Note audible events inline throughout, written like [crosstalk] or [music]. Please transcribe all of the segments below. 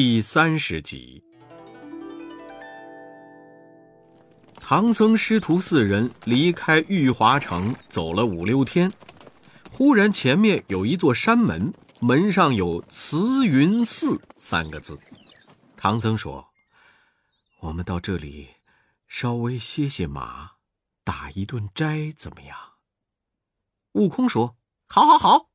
第三十集，唐僧师徒四人离开玉华城，走了五六天，忽然前面有一座山门，门上有“慈云寺”三个字。唐僧说：“我们到这里，稍微歇歇马，打一顿斋，怎么样？”悟空说：“好，好，好。”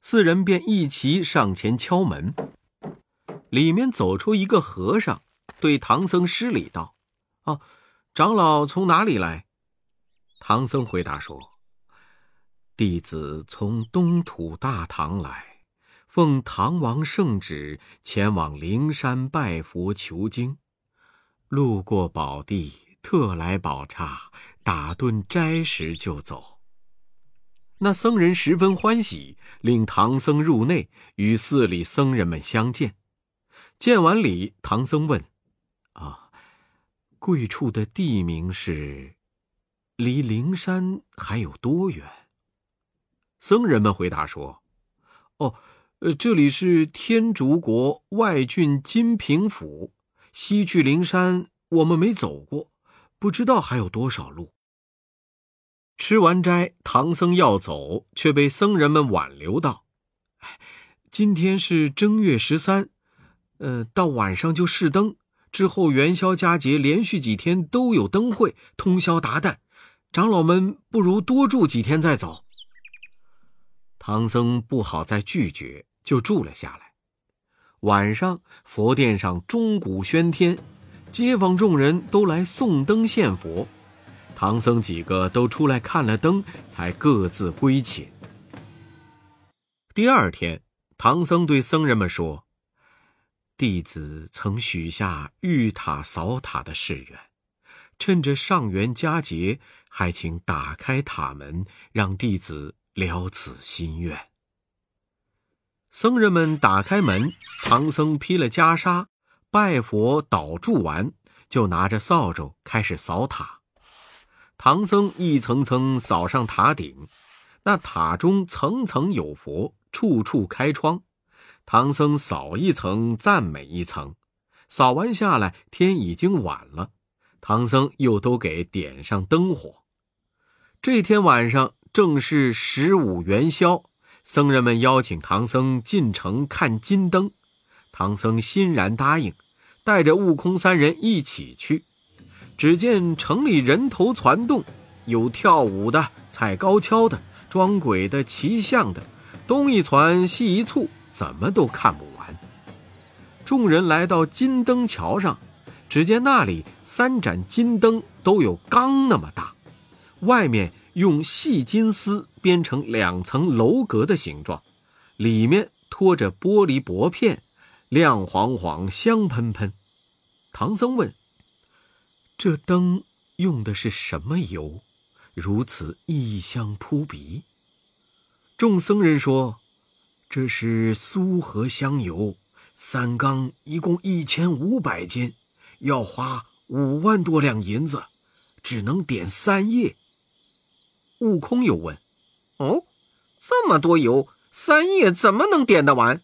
四人便一齐上前敲门。里面走出一个和尚，对唐僧施礼道：“哦，长老从哪里来？”唐僧回答说：“弟子从东土大唐来，奉唐王圣旨前往灵山拜佛求经，路过宝地，特来宝刹打顿斋食就走。”那僧人十分欢喜，令唐僧入内，与寺里僧人们相见。见完礼，唐僧问：“啊，贵处的地名是？离灵山还有多远？”僧人们回答说：“哦，呃，这里是天竺国外郡金平府，西去灵山我们没走过，不知道还有多少路。”吃完斋，唐僧要走，却被僧人们挽留道：“哎，今天是正月十三。”呃，到晚上就试灯，之后元宵佳节连续几天都有灯会，通宵达旦。长老们不如多住几天再走。唐僧不好再拒绝，就住了下来。晚上佛殿上钟鼓喧天，街坊众人都来送灯献佛，唐僧几个都出来看了灯，才各自归寝。第二天，唐僧对僧人们说。弟子曾许下玉塔扫塔的誓愿，趁着上元佳节，还请打开塔门，让弟子了此心愿。僧人们打开门，唐僧披了袈裟，拜佛祷祝完，就拿着扫帚开始扫塔。唐僧一层层扫上塔顶，那塔中层层有佛，处处开窗。唐僧扫一层，赞美一层，扫完下来，天已经晚了。唐僧又都给点上灯火。这天晚上正是十五元宵，僧人们邀请唐僧进城看金灯，唐僧欣然答应，带着悟空三人一起去。只见城里人头攒动，有跳舞的、踩高跷的、装鬼的、骑象的，东一攒，西一簇。怎么都看不完。众人来到金灯桥上，只见那里三盏金灯都有缸那么大，外面用细金丝编成两层楼阁的形状，里面托着玻璃薄片，亮晃晃，香喷喷。唐僧问：“这灯用的是什么油？如此异香扑鼻？”众僧人说。这是苏合香油，三缸一共一千五百斤，要花五万多两银子，只能点三夜。悟空又问：“哦，这么多油，三夜怎么能点得完？”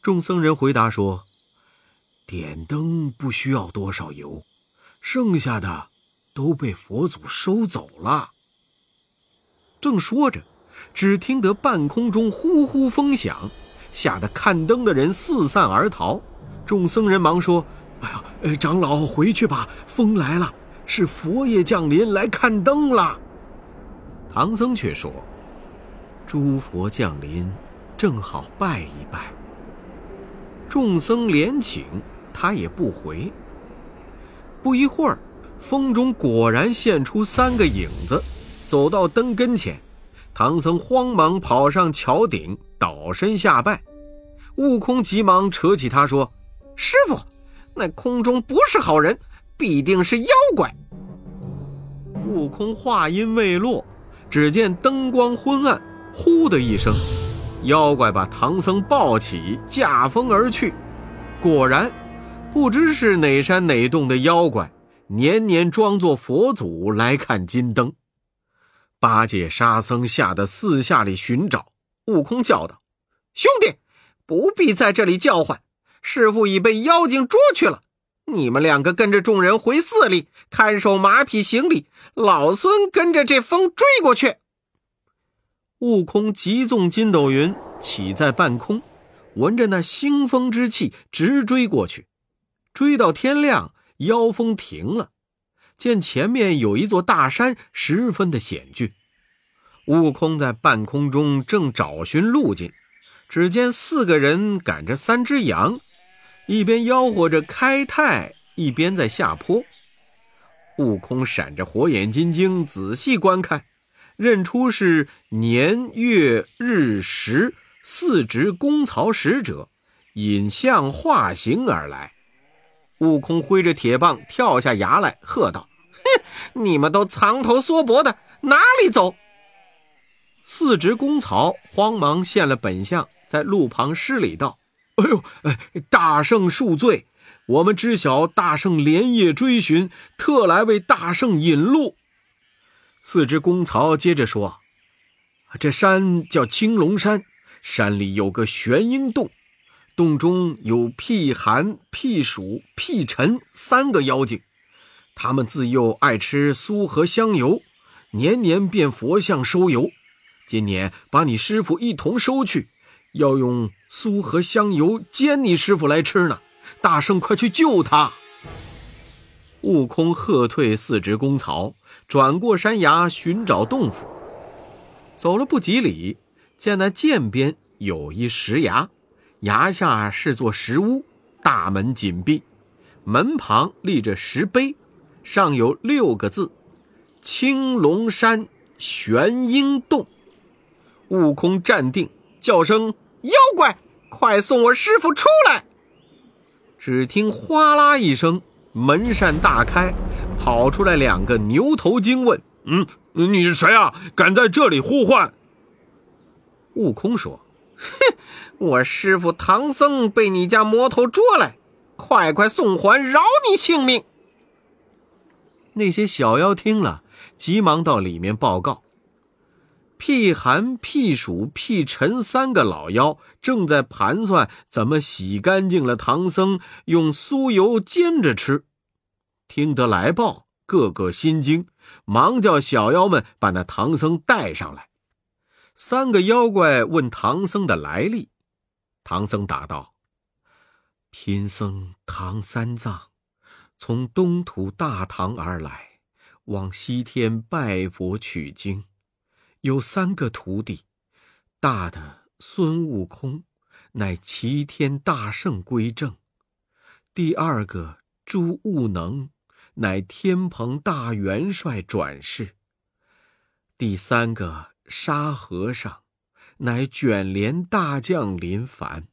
众僧人回答说：“点灯不需要多少油，剩下的都被佛祖收走了。”正说着。只听得半空中呼呼风响，吓得看灯的人四散而逃。众僧人忙说：“哎呀，长老回去吧，风来了，是佛爷降临来看灯了。”唐僧却说：“诸佛降临，正好拜一拜。”众僧连请，他也不回。不一会儿，风中果然现出三个影子，走到灯跟前。唐僧慌忙跑上桥顶，倒身下拜。悟空急忙扯起他说：“师傅，那空中不是好人，必定是妖怪。”悟空话音未落，只见灯光昏暗，呼的一声，妖怪把唐僧抱起，驾风而去。果然，不知是哪山哪洞的妖怪，年年装作佛祖来看金灯。八戒、沙僧吓得四下里寻找，悟空叫道：“兄弟，不必在这里叫唤，师傅已被妖精捉去了。你们两个跟着众人回寺里看守马匹行李，老孙跟着这风追过去。悟空急纵筋斗云，起在半空，闻着那腥风之气，直追过去。追到天亮，妖风停了，见前面有一座大山，十分的险峻。悟空在半空中正找寻路径，只见四个人赶着三只羊。一边吆喝着开泰，一边在下坡。悟空闪着火眼金睛，仔细观看，认出是年月日时四值公曹使者，引象化形而来。悟空挥着铁棒跳下崖来，喝道：“！哼 [laughs] 你们都藏头缩脖的，哪里走？”四职公曹慌忙现了本相，在路旁施礼道。哎呦，哎，大圣恕罪！我们知晓大圣连夜追寻，特来为大圣引路。四只公曹接着说：“这山叫青龙山，山里有个玄阴洞，洞中有辟寒、辟暑、辟尘三个妖精，他们自幼爱吃酥和香油，年年变佛像收油。今年把你师傅一同收去。”要用酥和香油煎你师傅来吃呢，大圣快去救他！悟空喝退四只公曹，转过山崖寻找洞府。走了不几里，见那涧边有一石崖，崖下是座石屋，大门紧闭，门旁立着石碑，上有六个字：“青龙山玄鹰洞。”悟空站定。叫声妖怪，快送我师傅出来！只听哗啦一声，门扇大开，跑出来两个牛头精，问：“嗯，你是谁啊？敢在这里呼唤？”悟空说：“哼，我师傅唐僧被你家魔头捉来，快快送还，饶你性命。”那些小妖听了，急忙到里面报告。辟寒、辟暑、辟尘三个老妖正在盘算怎么洗干净了唐僧，用酥油煎着吃。听得来报，个个心惊，忙叫小妖们把那唐僧带上来。三个妖怪问唐僧的来历，唐僧答道：“贫僧唐三藏，从东土大唐而来，往西天拜佛取经。”有三个徒弟，大的孙悟空，乃齐天大圣归正；第二个朱悟能，乃天蓬大元帅转世；第三个沙和尚，乃卷帘大将林凡。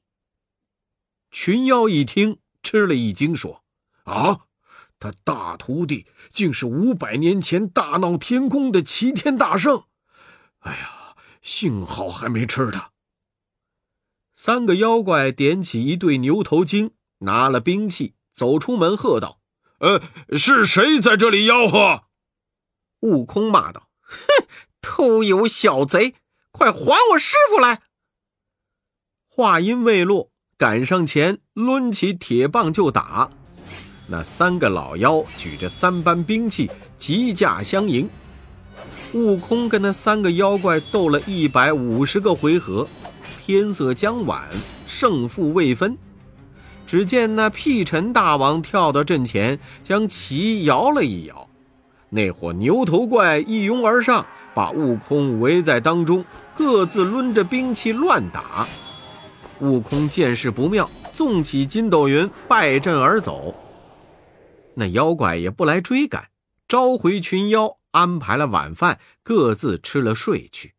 群妖一听，吃了一惊，说：“啊，他大徒弟竟是五百年前大闹天宫的齐天大圣！”哎呀，幸好还没吃他。三个妖怪点起一对牛头精，拿了兵器，走出门，喝道：“呃，是谁在这里吆喝？”悟空骂道：“哼，[laughs] 偷油小贼，快还我师傅来！”话音未落，赶上前，抡起铁棒就打。那三个老妖举着三般兵器，急驾相迎。悟空跟那三个妖怪斗了一百五十个回合，天色将晚，胜负未分。只见那辟尘大王跳到阵前，将旗摇了一摇，那伙牛头怪一拥而上，把悟空围在当中，各自抡着兵器乱打。悟空见势不妙，纵起筋斗云，败阵而走。那妖怪也不来追赶，召回群妖。安排了晚饭，各自吃了睡去。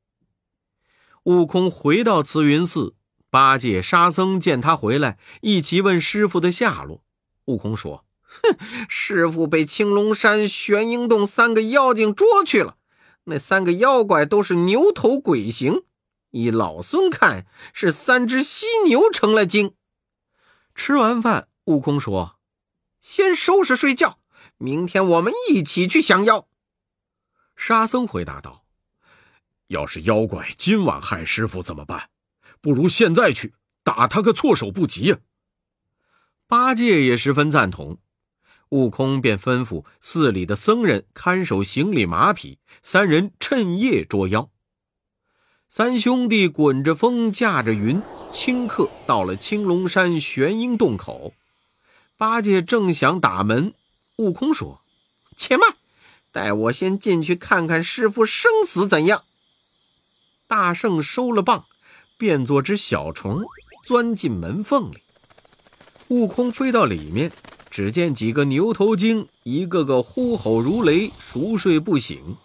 悟空回到慈云寺，八戒、沙僧见他回来，一起问师傅的下落。悟空说：“哼，师傅被青龙山玄阴洞三个妖精捉去了。那三个妖怪都是牛头鬼形，依老孙看，是三只犀牛成了精。”吃完饭，悟空说：“先收拾睡觉，明天我们一起去降妖。”沙僧回答道：“要是妖怪今晚害师傅怎么办？不如现在去打他个措手不及呀！”八戒也十分赞同，悟空便吩咐寺里的僧人看守行李马匹，三人趁夜捉妖。三兄弟滚着风，驾着云，顷刻到了青龙山玄鹰洞口。八戒正想打门，悟空说：“且慢，待我先进去看看师傅生死怎样。”大圣收了棒，变作只小虫，钻进门缝里。悟空飞到里面，只见几个牛头精一个个呼吼如雷，熟睡不醒。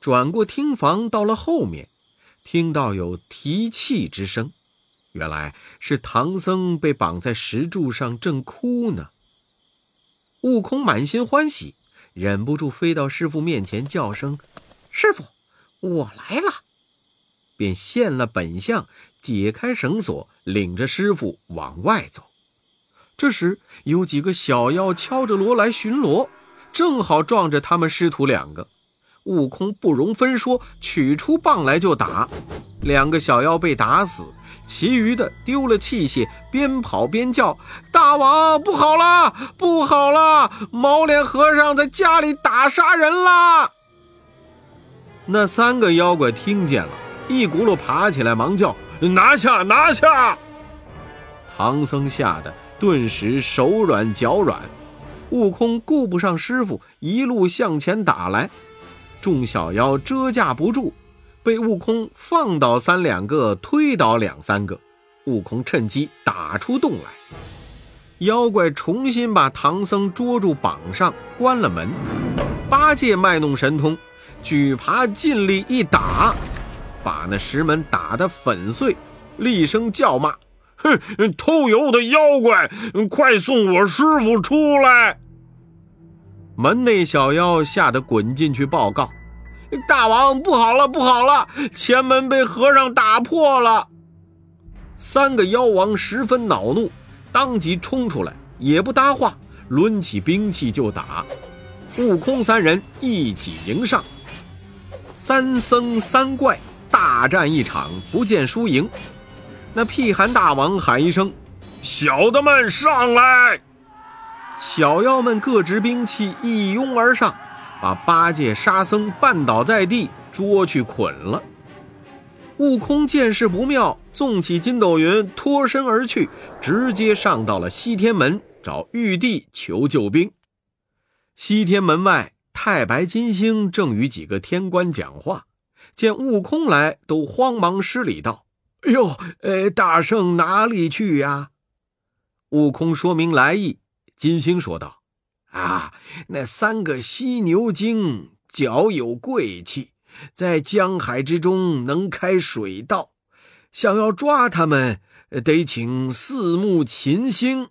转过厅房，到了后面。听到有提气之声，原来是唐僧被绑在石柱上，正哭呢。悟空满心欢喜，忍不住飞到师傅面前，叫声：“师傅，我来了！”便现了本相，解开绳索，领着师傅往外走。这时有几个小妖敲着锣来巡逻，正好撞着他们师徒两个。悟空不容分说，取出棒来就打，两个小妖被打死，其余的丢了器械，边跑边叫：“大王，不好了，不好了！毛脸和尚在家里打杀人啦！”那三个妖怪听见了，一骨碌爬起来，忙叫：“拿下，拿下！”唐僧吓得顿时手软脚软，悟空顾不上师傅，一路向前打来。众小妖遮架不住，被悟空放倒三两个，推倒两三个。悟空趁机打出洞来，妖怪重新把唐僧捉住绑上，关了门。八戒卖弄神通，举耙尽力一打，把那石门打得粉碎，厉声叫骂：“哼，偷油的妖怪，快送我师傅出来！”门内小妖吓得滚进去报告：“大王，不好了，不好了！前门被和尚打破了。”三个妖王十分恼怒，当即冲出来，也不搭话，抡起兵器就打。悟空三人一起迎上，三僧三怪大战一场，不见输赢。那屁寒大王喊一声：“小的们上来！”小妖们各执兵器，一拥而上，把八戒、沙僧绊倒在地，捉去捆了。悟空见势不妙，纵起筋斗云，脱身而去，直接上到了西天门，找玉帝求救兵。西天门外，太白金星正与几个天官讲话，见悟空来，都慌忙施礼道：“哎呦，呃，大圣哪里去呀？”悟空说明来意。金星说道：“啊，那三个犀牛精脚有贵气，在江海之中能开水道，想要抓他们，得请四目琴星。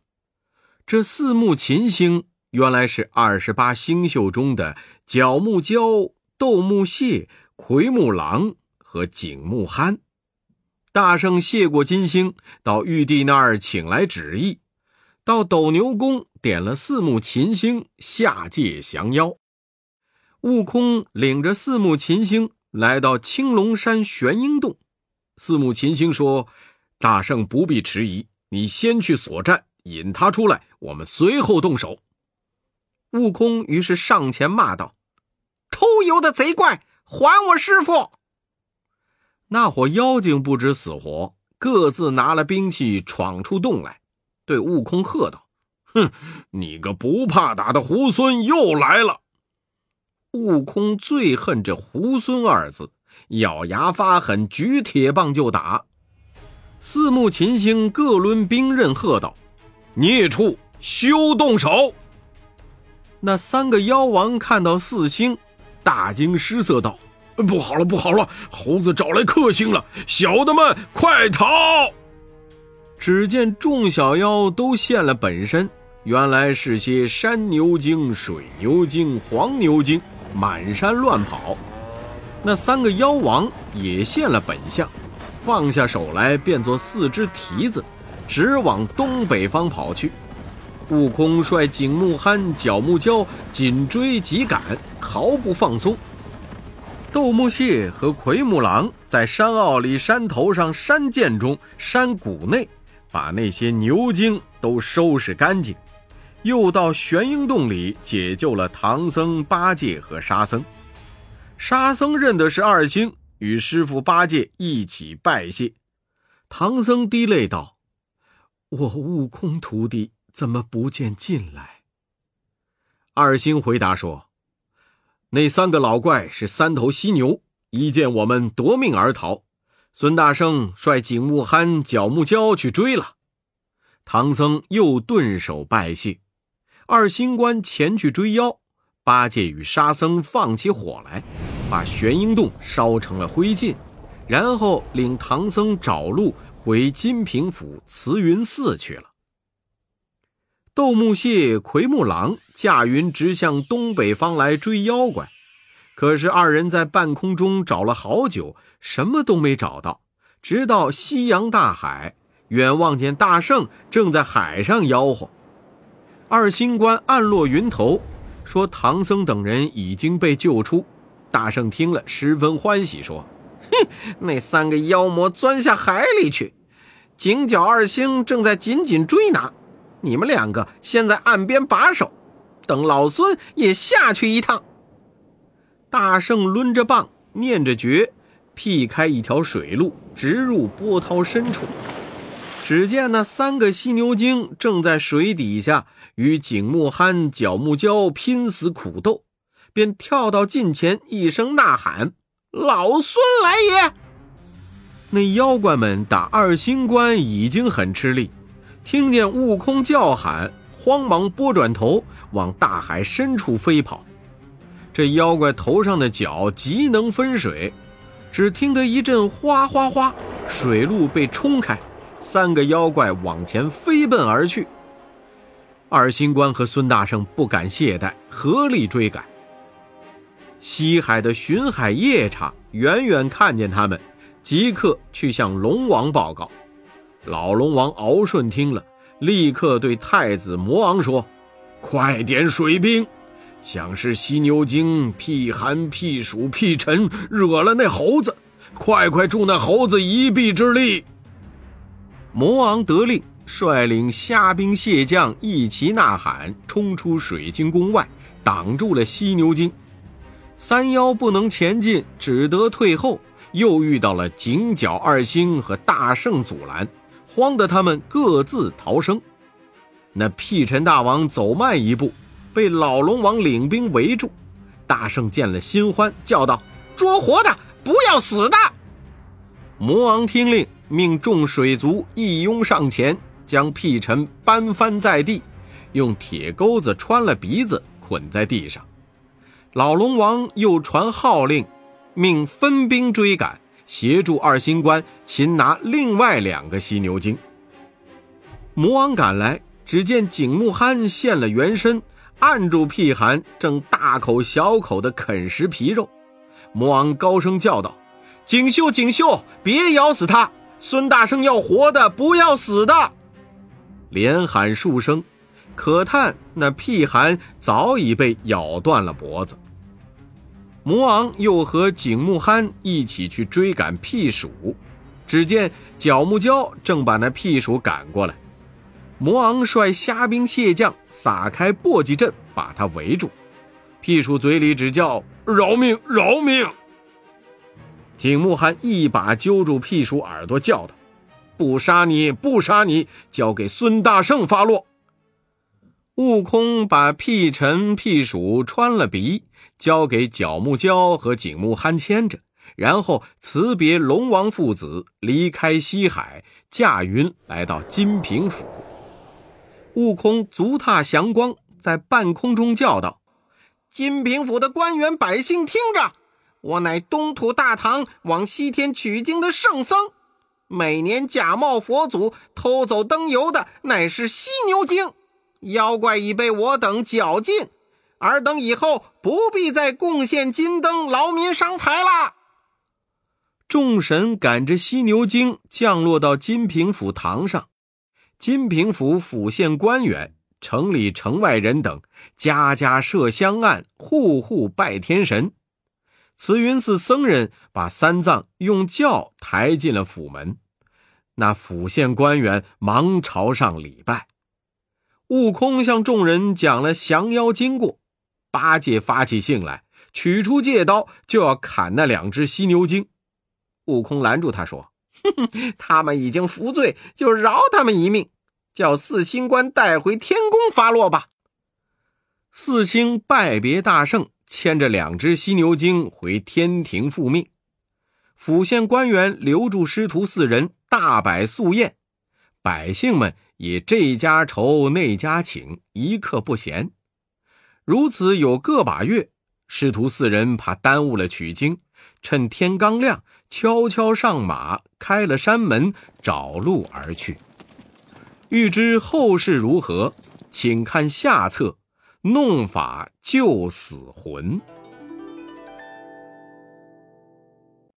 这四目琴星原来是二十八星宿中的角木蛟、斗木蟹、奎木狼和景木憨。大圣谢过金星，到玉帝那儿请来旨意。”到斗牛宫点了四目琴星下界降妖，悟空领着四目琴星来到青龙山玄鹰洞。四目琴星说：“大圣不必迟疑，你先去锁战，引他出来，我们随后动手。”悟空于是上前骂道：“偷油的贼怪，还我师傅！”那伙妖精不知死活，各自拿了兵器闯出洞来。对悟空喝道：“哼，你个不怕打的猢狲又来了！”悟空最恨这“猢狲”二字，咬牙发狠，举铁棒就打。四目琴星各抡兵刃，喝道：“孽畜，休动手！”那三个妖王看到四星，大惊失色，道：“不好了，不好了！猴子找来克星了！小的们，快逃！”只见众小妖都现了本身，原来是些山牛精、水牛精、黄牛精，满山乱跑。那三个妖王也现了本相，放下手来，变作四只蹄子，直往东北方跑去。悟空率景木憨、角木蛟紧追急赶，毫不放松。斗木蟹和奎木狼在山坳里、山头上、山涧中、山谷内。把那些牛精都收拾干净，又到玄阴洞里解救了唐僧、八戒和沙僧。沙僧认的是二星，与师傅八戒一起拜谢。唐僧滴泪道：“我悟空徒弟怎么不见进来？”二星回答说：“那三个老怪是三头犀牛，一见我们夺命而逃。孙大圣率景木憨、角木蛟去追了。”唐僧又顿首拜谢。二星官前去追妖，八戒与沙僧放起火来，把玄鹰洞烧成了灰烬，然后领唐僧找路回金平府慈云寺去了。斗木谢、奎木狼驾云直向东北方来追妖怪，可是二人在半空中找了好久，什么都没找到。直到夕阳大海，远望见大圣正在海上吆喝。二星官暗落云头，说唐僧等人已经被救出。大圣听了十分欢喜，说：“哼，[laughs] 那三个妖魔钻下海里去，井角二星正在紧紧追拿。”你们两个先在岸边把守，等老孙也下去一趟。大圣抡着棒，念着诀，劈开一条水路，直入波涛深处。只见那三个犀牛精正在水底下与景木憨、角木蛟拼死苦斗，便跳到近前，一声呐喊：“老孙来也！”那妖怪们打二星官已经很吃力。听见悟空叫喊，慌忙拨转头往大海深处飞跑。这妖怪头上的角极能分水，只听得一阵哗哗哗，水路被冲开，三个妖怪往前飞奔而去。二星官和孙大圣不敢懈怠，合力追赶。西海的巡海夜叉远远看见他们，即刻去向龙王报告。老龙王敖顺听了，立刻对太子魔王说：“快点水兵，想是犀牛精辟寒辟暑辟尘惹了那猴子，快快助那猴子一臂之力。”魔王得令，率领虾兵蟹将一齐呐喊，冲出水晶宫外，挡住了犀牛精。三妖不能前进，只得退后。又遇到了井角二星和大圣阻拦。慌得他们各自逃生，那辟尘大王走慢一步，被老龙王领兵围住。大圣见了心欢，叫道：“捉活的，不要死的！”魔王听令，命众水族一拥上前，将辟尘搬翻在地，用铁钩子穿了鼻子，捆在地上。老龙王又传号令，命分兵追赶。协助二星官擒拿另外两个犀牛精。魔王赶来，只见景木憨现了原身，按住屁寒，正大口小口的啃食皮肉。魔王高声叫道：“锦绣，锦绣，别咬死他！孙大圣要活的，不要死的！”连喊数声，可叹那屁寒早已被咬断了脖子。魔王又和景木憨一起去追赶屁鼠，只见角木蛟正把那屁鼠赶过来。魔王率虾兵蟹将撒开簸箕阵，把他围住。屁鼠嘴里只叫饶命饶命。景木憨一把揪住屁鼠耳朵，叫道：“不杀你不杀你，交给孙大圣发落。”悟空把屁尘屁鼠穿了鼻。交给角木蛟和景木憨牵着，然后辞别龙王父子，离开西海，驾云来到金平府。悟空足踏祥光，在半空中叫道：“金平府的官员百姓，听着！我乃东土大唐往西天取经的圣僧，每年假冒佛祖偷走灯油的，乃是犀牛精，妖怪已被我等绞尽。”尔等以后不必再贡献金灯劳民伤财了。众神赶着犀牛精降落到金平府堂上，金平府府县官员、城里城外人等，家家设香案，户户拜天神。慈云寺僧人把三藏用轿抬进了府门，那府县官员忙朝上礼拜。悟空向众人讲了降妖经过，八戒发起性来，取出戒刀就要砍那两只犀牛精。悟空拦住他说：“哼哼，他们已经服罪，就饶他们一命，叫四星官带回天宫发落吧。”四星拜别大圣，牵着两只犀牛精回天庭复命。府县官员留住师徒四人，大摆素宴，百姓们也这家愁那家请，一刻不闲。如此有个把月，师徒四人怕耽误了取经，趁天刚亮，悄悄上马，开了山门，找路而去。欲知后事如何，请看下册。弄法救死魂。